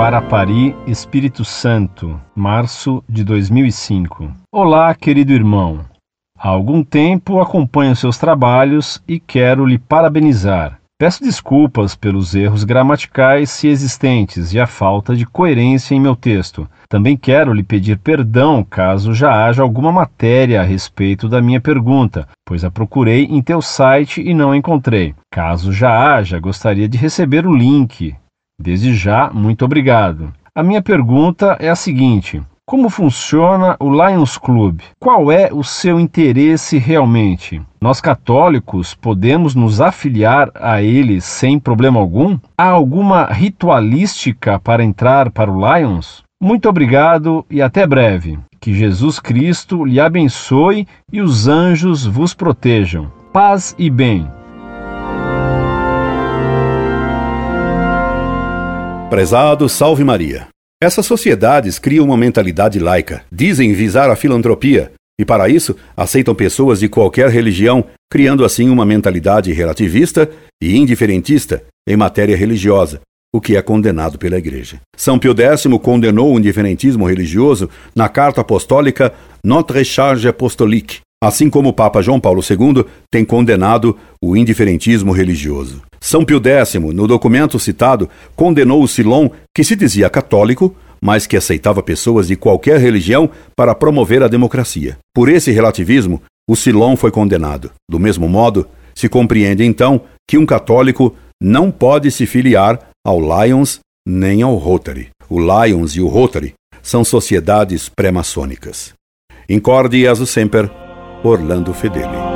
Guarapari, Espírito Santo, março de 2005. Olá, querido irmão. Há algum tempo acompanho seus trabalhos e quero lhe parabenizar. Peço desculpas pelos erros gramaticais se existentes e a falta de coerência em meu texto. Também quero lhe pedir perdão caso já haja alguma matéria a respeito da minha pergunta, pois a procurei em teu site e não encontrei. Caso já haja, gostaria de receber o link. Desde já, muito obrigado. A minha pergunta é a seguinte: como funciona o Lions Club? Qual é o seu interesse realmente? Nós católicos podemos nos afiliar a ele sem problema algum? Há alguma ritualística para entrar para o Lions? Muito obrigado e até breve. Que Jesus Cristo lhe abençoe e os anjos vos protejam. Paz e bem. Prezado Salve Maria. Essas sociedades criam uma mentalidade laica, dizem visar a filantropia, e para isso aceitam pessoas de qualquer religião, criando assim uma mentalidade relativista e indiferentista em matéria religiosa, o que é condenado pela Igreja. São Pio X condenou o indiferentismo religioso na carta apostólica Notre Charge Apostolique, assim como o Papa João Paulo II tem condenado o indiferentismo religioso. São Pio X, no documento citado, condenou o Silon, que se dizia católico, mas que aceitava pessoas de qualquer religião para promover a democracia. Por esse relativismo, o Silon foi condenado. Do mesmo modo, se compreende então que um católico não pode se filiar ao Lions nem ao Rotary. O Lions e o Rotary são sociedades pré-maçônicas. Incorde e semper, Orlando Fedeli.